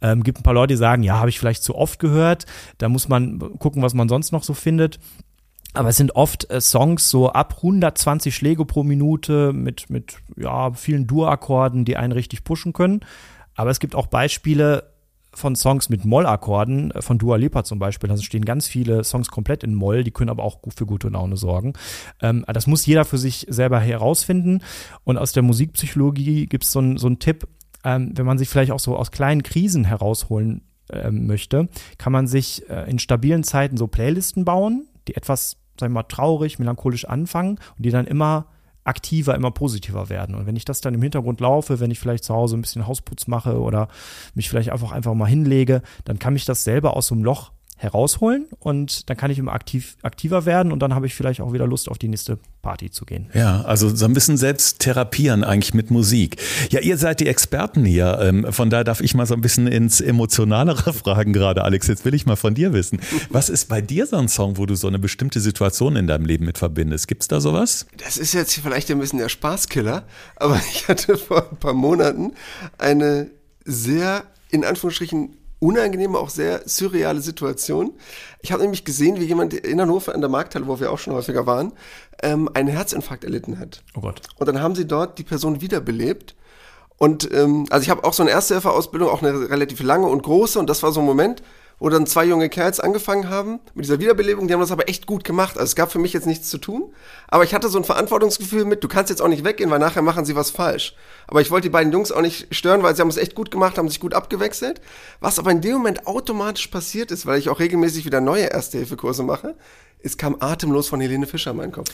Ähm, gibt ein paar Leute, die sagen, ja, habe ich vielleicht zu oft gehört. Da muss man gucken, was man sonst noch so findet. Aber es sind oft äh, Songs so ab 120 Schläge pro Minute mit, mit ja, vielen Dur-Akkorden, die einen richtig pushen können. Aber es gibt auch Beispiele, von Songs mit Mollakkorden, äh, von Dua Lipa zum Beispiel, da stehen ganz viele Songs komplett in Moll, die können aber auch für gute Laune sorgen. Ähm, das muss jeder für sich selber herausfinden. Und aus der Musikpsychologie gibt es so einen so Tipp, ähm, wenn man sich vielleicht auch so aus kleinen Krisen herausholen ähm, möchte, kann man sich äh, in stabilen Zeiten so Playlisten bauen, die etwas, sagen wir mal, traurig, melancholisch anfangen und die dann immer aktiver, immer positiver werden. Und wenn ich das dann im Hintergrund laufe, wenn ich vielleicht zu Hause ein bisschen Hausputz mache oder mich vielleicht einfach einfach mal hinlege, dann kann mich das selber aus so einem Loch herausholen und dann kann ich immer aktiv, aktiver werden und dann habe ich vielleicht auch wieder Lust auf die nächste Party zu gehen. Ja, also so ein bisschen selbst therapieren eigentlich mit Musik. Ja, ihr seid die Experten hier, ähm, von daher darf ich mal so ein bisschen ins Emotionalere fragen gerade, Alex. Jetzt will ich mal von dir wissen. Was ist bei dir so ein Song, wo du so eine bestimmte Situation in deinem Leben mit verbindest? Gibt es da sowas? Das ist jetzt vielleicht ein bisschen der Spaßkiller, aber ich hatte vor ein paar Monaten eine sehr, in Anführungsstrichen, unangenehme, auch sehr surreale Situation. Ich habe nämlich gesehen, wie jemand in Hannover in der Markthalle, wo wir auch schon häufiger waren, ähm, einen Herzinfarkt erlitten hat. Oh Gott. Und dann haben sie dort die Person wiederbelebt. Und ähm, also ich habe auch so eine Erste-Hilfe-Ausbildung, auch eine relativ lange und große. Und das war so ein Moment, wo dann zwei junge Kerls angefangen haben mit dieser Wiederbelebung. Die haben das aber echt gut gemacht. Also es gab für mich jetzt nichts zu tun. Aber ich hatte so ein Verantwortungsgefühl mit, du kannst jetzt auch nicht weggehen, weil nachher machen sie was falsch. Aber ich wollte die beiden Jungs auch nicht stören, weil sie haben es echt gut gemacht, haben sich gut abgewechselt. Was aber in dem Moment automatisch passiert ist, weil ich auch regelmäßig wieder neue Erste-Hilfe-Kurse mache, es kam atemlos von Helene Fischer in meinen Kopf.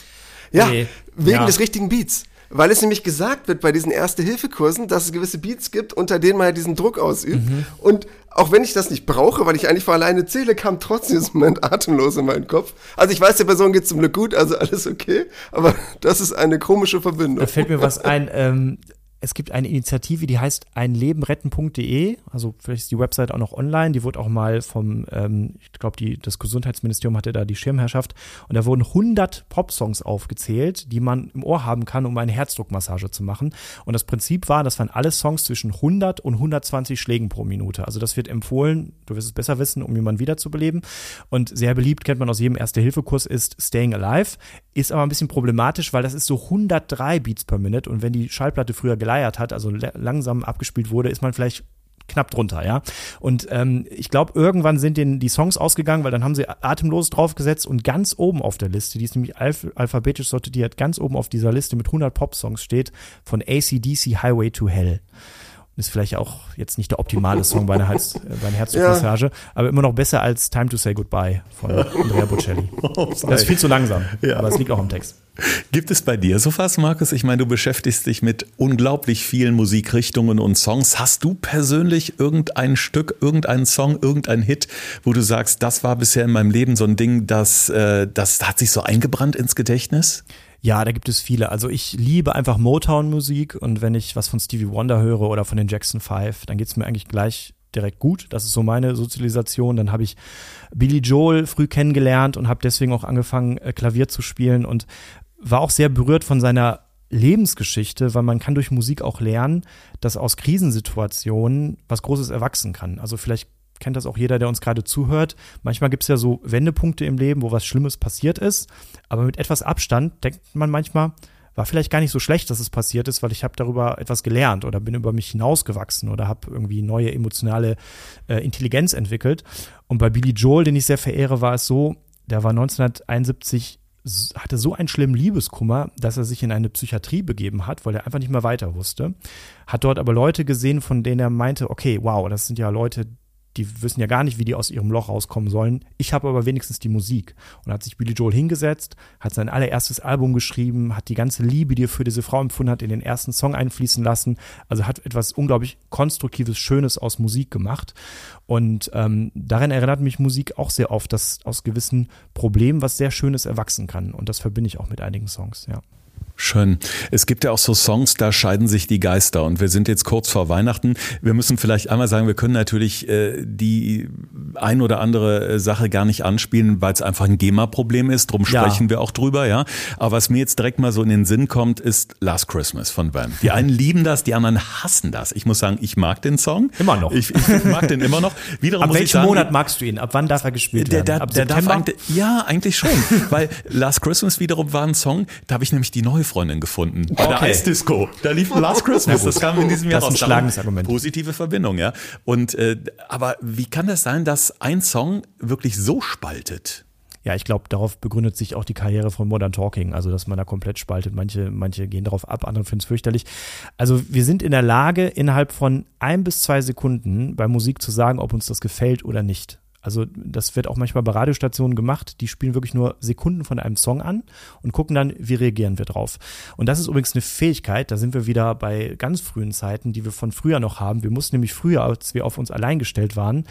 Ja, nee. wegen ja. des richtigen Beats. Weil es nämlich gesagt wird bei diesen Erste-Hilfe-Kursen, dass es gewisse Beats gibt, unter denen man ja diesen Druck ausübt. Mhm. Und auch wenn ich das nicht brauche, weil ich eigentlich vor alleine zähle, kam trotzdem dieser Moment atemlos in meinen Kopf. Also ich weiß, der Person geht zum Glück gut, also alles okay. Aber das ist eine komische Verbindung. Da fällt mir was ein. Ähm, es gibt eine Initiative, die heißt einlebenretten.de. Also vielleicht ist die Website auch noch online. Die wurde auch mal vom, ähm, ich glaube, das Gesundheitsministerium hatte da die Schirmherrschaft. Und da wurden 100 Popsongs aufgezählt, die man im Ohr haben kann, um eine Herzdruckmassage zu machen. Und das Prinzip war, das waren alle Songs zwischen 100 und 120 Schlägen pro Minute. Also das wird empfohlen, du wirst es besser wissen, um jemanden wiederzubeleben. Und sehr beliebt, kennt man aus jedem Erste-Hilfe-Kurs, ist Staying Alive. Ist aber ein bisschen problematisch, weil das ist so 103 Beats per Minute. Und wenn die Schallplatte früher geleiert hat, also langsam abgespielt wurde, ist man vielleicht knapp drunter, ja. Und ähm, ich glaube, irgendwann sind denen die Songs ausgegangen, weil dann haben sie atemlos draufgesetzt und ganz oben auf der Liste, die ist nämlich alph alphabetisch sortiert, ganz oben auf dieser Liste mit 100 Pop-Songs steht von ACDC Highway to Hell. Ist vielleicht auch jetzt nicht der optimale Song bei einer, Herz, äh, bei einer Herzdruckmassage, ja. aber immer noch besser als Time to Say Goodbye von Andrea Bocelli. Oh, das ist viel zu langsam, ja. aber es liegt auch im Text. Gibt es bei dir sowas, Markus? Ich meine, du beschäftigst dich mit unglaublich vielen Musikrichtungen und Songs. Hast du persönlich irgendein Stück, irgendeinen Song, irgendein Hit, wo du sagst, das war bisher in meinem Leben so ein Ding, das, äh, das hat sich so eingebrannt ins Gedächtnis? Ja, da gibt es viele. Also ich liebe einfach Motown-Musik und wenn ich was von Stevie Wonder höre oder von den Jackson Five, dann geht's mir eigentlich gleich direkt gut. Das ist so meine Sozialisation. Dann habe ich Billy Joel früh kennengelernt und habe deswegen auch angefangen, äh, Klavier zu spielen und war auch sehr berührt von seiner Lebensgeschichte, weil man kann durch Musik auch lernen, dass aus Krisensituationen was Großes erwachsen kann. Also vielleicht kennt das auch jeder, der uns gerade zuhört. Manchmal gibt es ja so Wendepunkte im Leben, wo was Schlimmes passiert ist, aber mit etwas Abstand denkt man manchmal, war vielleicht gar nicht so schlecht, dass es passiert ist, weil ich habe darüber etwas gelernt oder bin über mich hinausgewachsen oder habe irgendwie neue emotionale äh, Intelligenz entwickelt. Und bei Billy Joel, den ich sehr verehre, war es so, der war 1971 hatte so einen schlimmen Liebeskummer, dass er sich in eine Psychiatrie begeben hat, weil er einfach nicht mehr weiter wusste. Hat dort aber Leute gesehen, von denen er meinte, okay, wow, das sind ja Leute, die wissen ja gar nicht, wie die aus ihrem Loch rauskommen sollen. Ich habe aber wenigstens die Musik. Und hat sich Billy Joel hingesetzt, hat sein allererstes Album geschrieben, hat die ganze Liebe, die er für diese Frau empfunden hat, in den ersten Song einfließen lassen. Also hat etwas unglaublich Konstruktives, Schönes aus Musik gemacht. Und ähm, daran erinnert mich Musik auch sehr oft, dass aus gewissen Problemen was sehr Schönes erwachsen kann. Und das verbinde ich auch mit einigen Songs, ja. Schön. Es gibt ja auch so Songs, da scheiden sich die Geister und wir sind jetzt kurz vor Weihnachten. Wir müssen vielleicht einmal sagen, wir können natürlich äh, die ein oder andere äh, Sache gar nicht anspielen, weil es einfach ein GEMA-Problem ist. Drum ja. sprechen wir auch drüber, ja. Aber was mir jetzt direkt mal so in den Sinn kommt, ist Last Christmas von Wham. Die einen lieben das, die anderen hassen das. Ich muss sagen, ich mag den Song. Immer noch. Ich, ich mag den immer noch. Wiederum Ab welchem sagen, Monat magst du ihn? Ab wann darf er gespielt werden? Der, der, Ab der darf ja, eigentlich schon. weil Last Christmas wiederum war ein Song, da habe ich nämlich die neue Freundin gefunden. Bei okay. der Eisdisco. Da lief Last Christmas. Das kam in diesem Jahr. Das ist ein schlagendes Argument. Positive Verbindung, ja. Und, äh, aber wie kann das sein, dass ein Song wirklich so spaltet? Ja, ich glaube, darauf begründet sich auch die Karriere von Modern Talking, also dass man da komplett spaltet. Manche, manche gehen darauf ab, andere finden es fürchterlich. Also wir sind in der Lage, innerhalb von ein bis zwei Sekunden bei Musik zu sagen, ob uns das gefällt oder nicht. Also das wird auch manchmal bei Radiostationen gemacht, die spielen wirklich nur Sekunden von einem Song an und gucken dann, wie reagieren wir drauf. Und das ist übrigens eine Fähigkeit, da sind wir wieder bei ganz frühen Zeiten, die wir von früher noch haben. Wir mussten nämlich früher, als wir auf uns allein gestellt waren,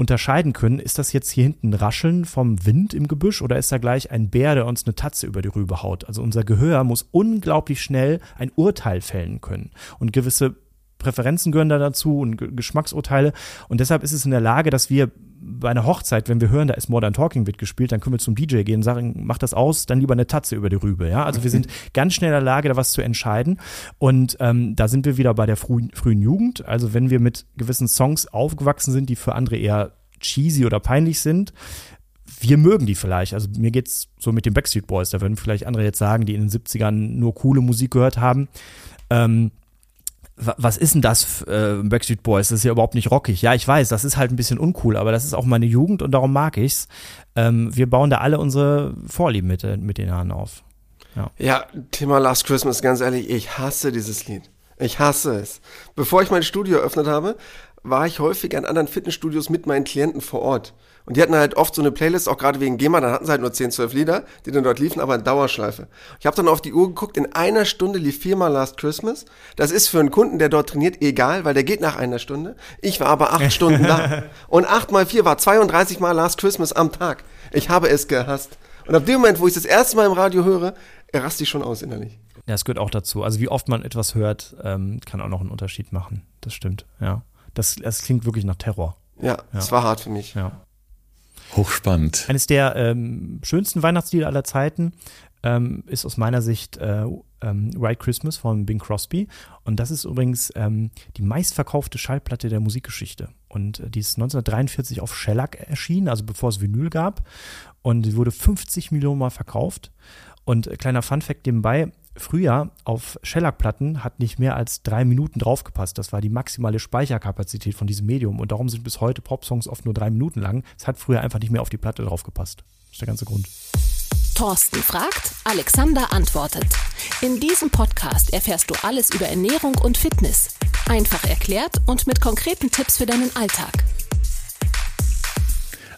unterscheiden können, ist das jetzt hier hinten Rascheln vom Wind im Gebüsch oder ist da gleich ein Bär, der uns eine Tatze über die Rübe haut? Also unser Gehör muss unglaublich schnell ein Urteil fällen können. Und gewisse Präferenzen gehören da dazu und Geschmacksurteile. Und deshalb ist es in der Lage, dass wir bei einer Hochzeit, wenn wir hören, da ist Modern Talking wird gespielt, dann können wir zum DJ gehen und sagen, mach das aus, dann lieber eine Tatze über die Rübe. Ja, also wir sind ganz schnell in der Lage, da was zu entscheiden. Und ähm, da sind wir wieder bei der frühen, frühen Jugend. Also wenn wir mit gewissen Songs aufgewachsen sind, die für andere eher cheesy oder peinlich sind, wir mögen die vielleicht. Also mir geht's so mit den Backstreet Boys. Da würden vielleicht andere jetzt sagen, die in den 70ern nur coole Musik gehört haben. Ähm, was ist denn das, äh, Backstreet Boys? Das ist ja überhaupt nicht rockig. Ja, ich weiß, das ist halt ein bisschen uncool, aber das ist auch meine Jugend und darum mag ich's. Ähm, wir bauen da alle unsere Vorlieben mit, mit den Haaren auf. Ja. ja, Thema Last Christmas, ganz ehrlich, ich hasse dieses Lied. Ich hasse es. Bevor ich mein Studio eröffnet habe, war ich häufig an anderen Fitnessstudios mit meinen Klienten vor Ort. Und die hatten halt oft so eine Playlist, auch gerade wegen GEMA, dann hatten sie halt nur 10, 12 Lieder, die dann dort liefen, aber in Dauerschleife. Ich habe dann auf die Uhr geguckt, in einer Stunde lief viermal Last Christmas. Das ist für einen Kunden, der dort trainiert, egal, weil der geht nach einer Stunde. Ich war aber acht Stunden da. Und acht mal vier war 32 Mal Last Christmas am Tag. Ich habe es gehasst. Und ab dem Moment, wo ich das erste Mal im Radio höre, raste ich schon aus innerlich. Ja, es gehört auch dazu. Also wie oft man etwas hört, ähm, kann auch noch einen Unterschied machen. Das stimmt, ja. Das, das klingt wirklich nach Terror. Ja, es ja. war hart für mich. Ja. Hochspannend. Eines der ähm, schönsten Weihnachtslieder aller Zeiten ähm, ist aus meiner Sicht äh, ähm, White Christmas von Bing Crosby. Und das ist übrigens ähm, die meistverkaufte Schallplatte der Musikgeschichte. Und äh, die ist 1943 auf Shellac erschienen, also bevor es Vinyl gab. Und sie wurde 50 Millionen Mal verkauft. Und äh, kleiner Fun-Fact nebenbei: Früher auf Shellac-Platten hat nicht mehr als drei Minuten draufgepasst. Das war die maximale Speicherkapazität von diesem Medium. Und darum sind bis heute Popsongs oft nur drei Minuten lang. Es hat früher einfach nicht mehr auf die Platte draufgepasst. Das ist der ganze Grund. Thorsten fragt, Alexander antwortet. In diesem Podcast erfährst du alles über Ernährung und Fitness. Einfach erklärt und mit konkreten Tipps für deinen Alltag.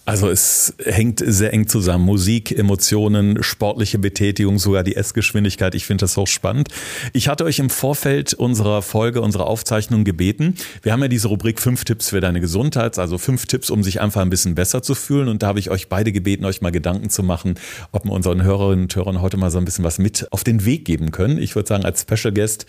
Also es hängt sehr eng zusammen. Musik, Emotionen, sportliche Betätigung, sogar die Essgeschwindigkeit. Ich finde das hochspannend. Ich hatte euch im Vorfeld unserer Folge, unserer Aufzeichnung gebeten. Wir haben ja diese Rubrik fünf Tipps für deine Gesundheit, also fünf Tipps, um sich einfach ein bisschen besser zu fühlen. Und da habe ich euch beide gebeten, euch mal Gedanken zu machen, ob wir unseren Hörerinnen und Hörern heute mal so ein bisschen was mit auf den Weg geben können. Ich würde sagen, als Special Guest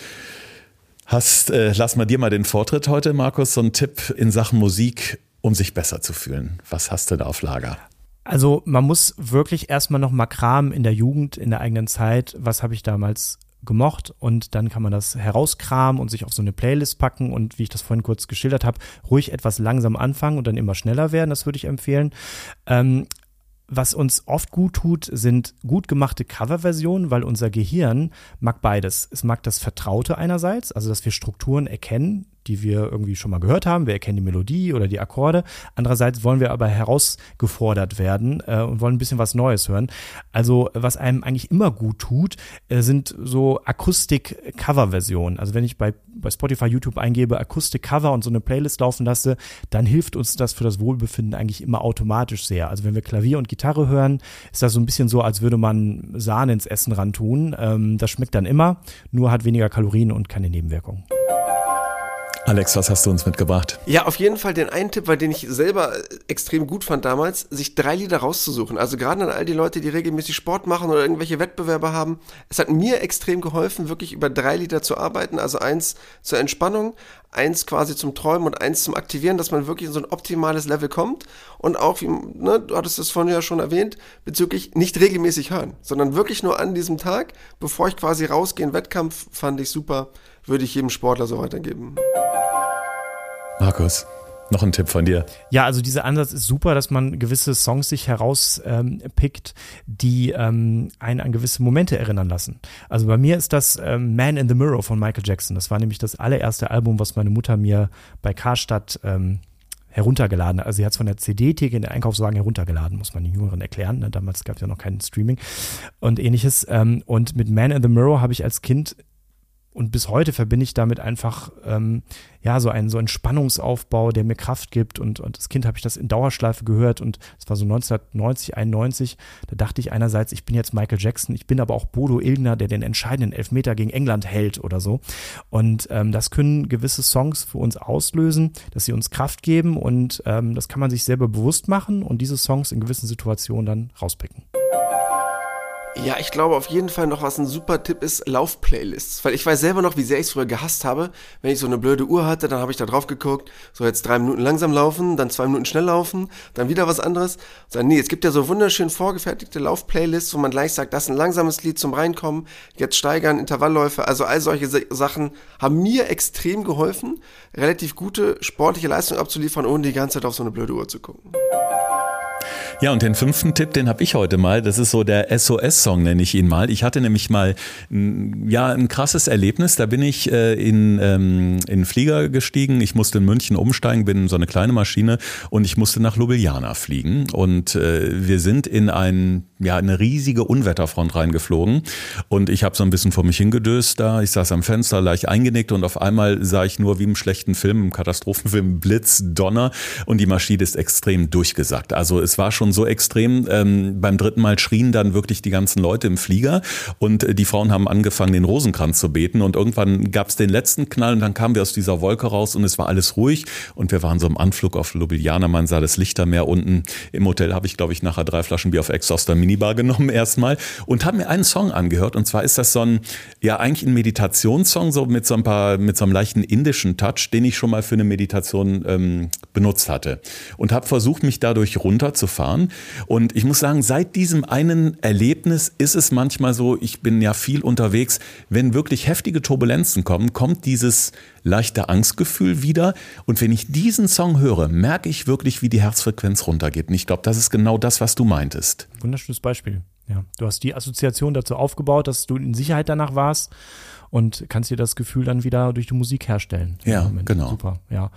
hast, äh, lass mal dir mal den Vortritt heute, Markus, so ein Tipp in Sachen Musik um sich besser zu fühlen? Was hast du da auf Lager? Also man muss wirklich erstmal noch mal kramen in der Jugend, in der eigenen Zeit. Was habe ich damals gemocht und dann kann man das herauskramen und sich auf so eine Playlist packen und wie ich das vorhin kurz geschildert habe, ruhig etwas langsam anfangen und dann immer schneller werden, das würde ich empfehlen. Ähm, was uns oft gut tut, sind gut gemachte Coverversionen, weil unser Gehirn mag beides. Es mag das Vertraute einerseits, also dass wir Strukturen erkennen, die wir irgendwie schon mal gehört haben. Wir erkennen die Melodie oder die Akkorde. Andererseits wollen wir aber herausgefordert werden äh, und wollen ein bisschen was Neues hören. Also was einem eigentlich immer gut tut, äh, sind so Akustik-Cover-Versionen. Also wenn ich bei, bei Spotify, YouTube eingebe Akustik-Cover und so eine Playlist laufen lasse, dann hilft uns das für das Wohlbefinden eigentlich immer automatisch sehr. Also wenn wir Klavier und Gitarre hören, ist das so ein bisschen so, als würde man Sahne ins Essen ran tun. Ähm, das schmeckt dann immer, nur hat weniger Kalorien und keine Nebenwirkungen. Alex, was hast du uns mitgebracht? Ja, auf jeden Fall den einen Tipp, weil den ich selber extrem gut fand damals, sich drei Lieder rauszusuchen. Also gerade an all die Leute, die regelmäßig Sport machen oder irgendwelche Wettbewerbe haben. Es hat mir extrem geholfen, wirklich über drei Lieder zu arbeiten. Also eins zur Entspannung, eins quasi zum Träumen und eins zum Aktivieren, dass man wirklich in so ein optimales Level kommt. Und auch, wie, ne, du hattest es vorhin ja schon erwähnt, bezüglich nicht regelmäßig hören, sondern wirklich nur an diesem Tag, bevor ich quasi rausgehe in Wettkampf, fand ich super, würde ich jedem Sportler so weitergeben. Markus, noch ein Tipp von dir. Ja, also dieser Ansatz ist super, dass man gewisse Songs sich herauspickt, ähm, die ähm, einen an gewisse Momente erinnern lassen. Also bei mir ist das ähm, Man in the Mirror von Michael Jackson. Das war nämlich das allererste Album, was meine Mutter mir bei Karstadt ähm, heruntergeladen. Also sie hat es von der CD-Theke in der Einkaufswagen heruntergeladen, muss man den Jüngeren erklären. Ne? Damals gab es ja noch kein Streaming und ähnliches. Ähm, und mit Man in the Mirror habe ich als Kind und bis heute verbinde ich damit einfach ähm, ja so einen so einen Spannungsaufbau, der mir Kraft gibt. Und, und als Kind habe ich das in Dauerschleife gehört. Und es war so 1990, 91, da dachte ich einerseits, ich bin jetzt Michael Jackson, ich bin aber auch Bodo Ilgner, der den entscheidenden Elfmeter gegen England hält oder so. Und ähm, das können gewisse Songs für uns auslösen, dass sie uns Kraft geben. Und ähm, das kann man sich selber bewusst machen und diese Songs in gewissen Situationen dann rauspicken. Ja, ich glaube auf jeden Fall noch, was ein super Tipp ist, Laufplaylists. Weil ich weiß selber noch, wie sehr ich es früher gehasst habe. Wenn ich so eine blöde Uhr hatte, dann habe ich da drauf geguckt, so jetzt drei Minuten langsam laufen, dann zwei Minuten schnell laufen, dann wieder was anderes. So, nee, es gibt ja so wunderschön vorgefertigte Laufplaylists, wo man gleich sagt, das ist ein langsames Lied zum Reinkommen, jetzt steigern, Intervallläufe. Also all solche Sachen haben mir extrem geholfen, relativ gute sportliche Leistung abzuliefern, ohne die ganze Zeit auf so eine blöde Uhr zu gucken. Ja, und den fünften Tipp, den habe ich heute mal. Das ist so der SOS-Song, nenne ich ihn mal. Ich hatte nämlich mal ja ein krasses Erlebnis. Da bin ich äh, in, ähm, in Flieger gestiegen. Ich musste in München umsteigen, bin in so eine kleine Maschine und ich musste nach Ljubljana fliegen. Und äh, wir sind in ein, ja, eine riesige Unwetterfront reingeflogen. Und ich habe so ein bisschen vor mich hingedöst da. Ich saß am Fenster, leicht eingenickt und auf einmal sah ich nur wie im schlechten Film, im Katastrophenfilm, Blitz, Donner und die Maschine ist extrem durchgesackt. Also es war schon so extrem. Ähm, beim dritten Mal schrien dann wirklich die ganzen Leute im Flieger. Und äh, die Frauen haben angefangen, den Rosenkranz zu beten. Und irgendwann gab es den letzten Knall und dann kamen wir aus dieser Wolke raus und es war alles ruhig. Und wir waren so im Anflug auf Ljubljana, man sah das Lichtermeer unten. Im Hotel habe ich, glaube ich, nachher drei Flaschen Bier auf Ex aus der Minibar genommen erstmal und habe mir einen Song angehört. Und zwar ist das so ein, ja eigentlich ein Meditationssong, so mit so ein paar, mit so einem leichten indischen Touch, den ich schon mal für eine Meditation ähm, benutzt hatte. Und habe versucht, mich dadurch runterzufahren und ich muss sagen, seit diesem einen Erlebnis ist es manchmal so, ich bin ja viel unterwegs, wenn wirklich heftige Turbulenzen kommen, kommt dieses leichte Angstgefühl wieder. Und wenn ich diesen Song höre, merke ich wirklich, wie die Herzfrequenz runtergeht. Und ich glaube, das ist genau das, was du meintest. Wunderschönes Beispiel. Ja, du hast die Assoziation dazu aufgebaut, dass du in Sicherheit danach warst und kannst dir das Gefühl dann wieder durch die Musik herstellen. Ja, genau. Super, ja.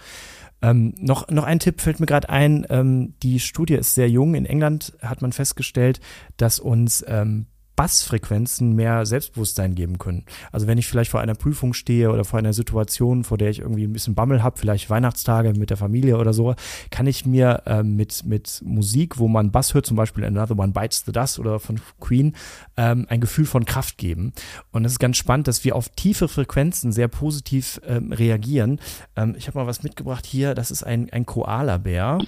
Ähm, noch, noch ein Tipp fällt mir gerade ein. Ähm, die Studie ist sehr jung. In England hat man festgestellt, dass uns ähm, Bassfrequenzen mehr Selbstbewusstsein geben können. Also wenn ich vielleicht vor einer Prüfung stehe oder vor einer Situation, vor der ich irgendwie ein bisschen Bammel habe, vielleicht Weihnachtstage mit der Familie oder so, kann ich mir äh, mit, mit Musik, wo man Bass hört, zum Beispiel Another One Bites the Dust oder von Queen, ähm, ein Gefühl von Kraft geben. Und es ist ganz spannend, dass wir auf tiefe Frequenzen sehr positiv ähm, reagieren. Ähm, ich habe mal was mitgebracht hier, das ist ein, ein Koala-Bär.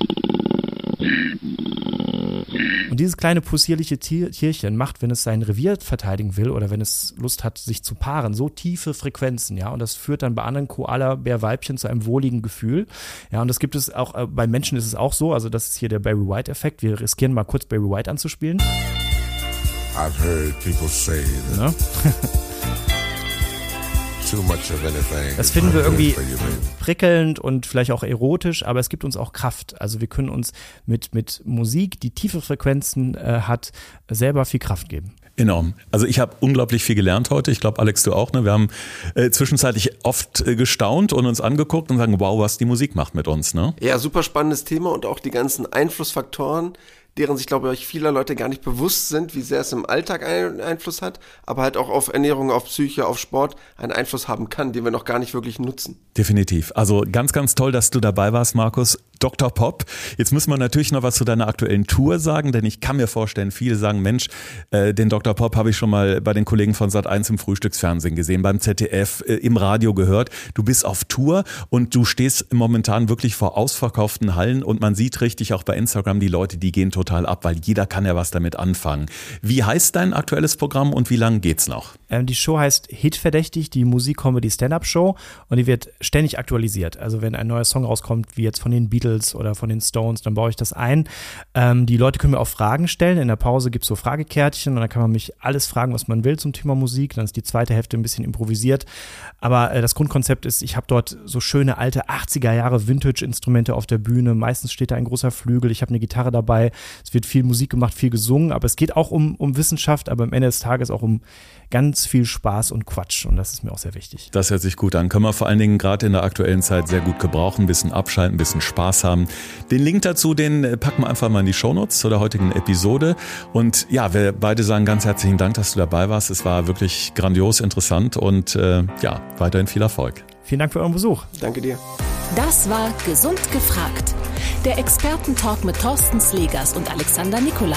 Und dieses kleine possierliche Tier, Tierchen macht, wenn es sein Revier verteidigen will oder wenn es Lust hat, sich zu paaren, so tiefe Frequenzen, ja. Und das führt dann bei anderen Koala-Bärweibchen zu einem wohligen Gefühl. Ja, und das gibt es auch, äh, bei Menschen ist es auch so. Also, das ist hier der Barry White-Effekt. Wir riskieren mal kurz Barry White anzuspielen. I've heard people say that. Ja. Das finden wir irgendwie prickelnd und vielleicht auch erotisch, aber es gibt uns auch Kraft. Also wir können uns mit, mit Musik, die tiefe Frequenzen äh, hat, selber viel Kraft geben. Enorm. Also ich habe unglaublich viel gelernt heute. Ich glaube, Alex, du auch. Ne? Wir haben äh, zwischenzeitlich oft äh, gestaunt und uns angeguckt und sagen, wow, was die Musik macht mit uns. Ne? Ja, super spannendes Thema und auch die ganzen Einflussfaktoren, deren sich, glaube ich, viele Leute gar nicht bewusst sind, wie sehr es im Alltag einen Einfluss hat, aber halt auch auf Ernährung, auf Psyche, auf Sport einen Einfluss haben kann, den wir noch gar nicht wirklich nutzen. Definitiv. Also ganz, ganz toll, dass du dabei warst, Markus. Dr. Pop. Jetzt müssen wir natürlich noch was zu deiner aktuellen Tour sagen, denn ich kann mir vorstellen, viele sagen, Mensch, äh, den Dr. Pop habe ich schon mal bei den Kollegen von Sat1 im Frühstücksfernsehen gesehen, beim ZDF, äh, im Radio gehört. Du bist auf Tour und du stehst momentan wirklich vor ausverkauften Hallen und man sieht richtig auch bei Instagram, die Leute, die gehen total ab, weil jeder kann ja was damit anfangen. Wie heißt dein aktuelles Programm und wie lange geht's noch? Ähm, die Show heißt Hitverdächtig, die Musik-Comedy-Stand-Up-Show und die wird ständig aktualisiert. Also wenn ein neuer Song rauskommt, wie jetzt von den Beatles oder von den Stones, dann baue ich das ein. Ähm, die Leute können mir auch Fragen stellen. In der Pause gibt es so Fragekärtchen und dann kann man mich alles fragen, was man will zum Thema Musik. Dann ist die zweite Hälfte ein bisschen improvisiert. Aber äh, das Grundkonzept ist, ich habe dort so schöne alte 80er Jahre Vintage-Instrumente auf der Bühne. Meistens steht da ein großer Flügel. Ich habe eine Gitarre dabei. Es wird viel Musik gemacht, viel gesungen. Aber es geht auch um, um Wissenschaft, aber am Ende des Tages auch um ganz viel Spaß und Quatsch. Und das ist mir auch sehr wichtig. Das hört sich gut an. Können wir vor allen Dingen gerade in der aktuellen Zeit sehr gut gebrauchen. Ein bisschen abschalten, ein bisschen Spaß haben. Den Link dazu, den äh, packen wir einfach mal in die Shownotes zu der heutigen Episode. Und ja, wir beide sagen ganz herzlichen Dank, dass du dabei warst. Es war wirklich grandios interessant und äh, ja, weiterhin viel Erfolg. Vielen Dank für euren Besuch. Danke dir. Das war Gesund gefragt. Der Expertentalk mit Thorsten Slegers und Alexander Nikolai.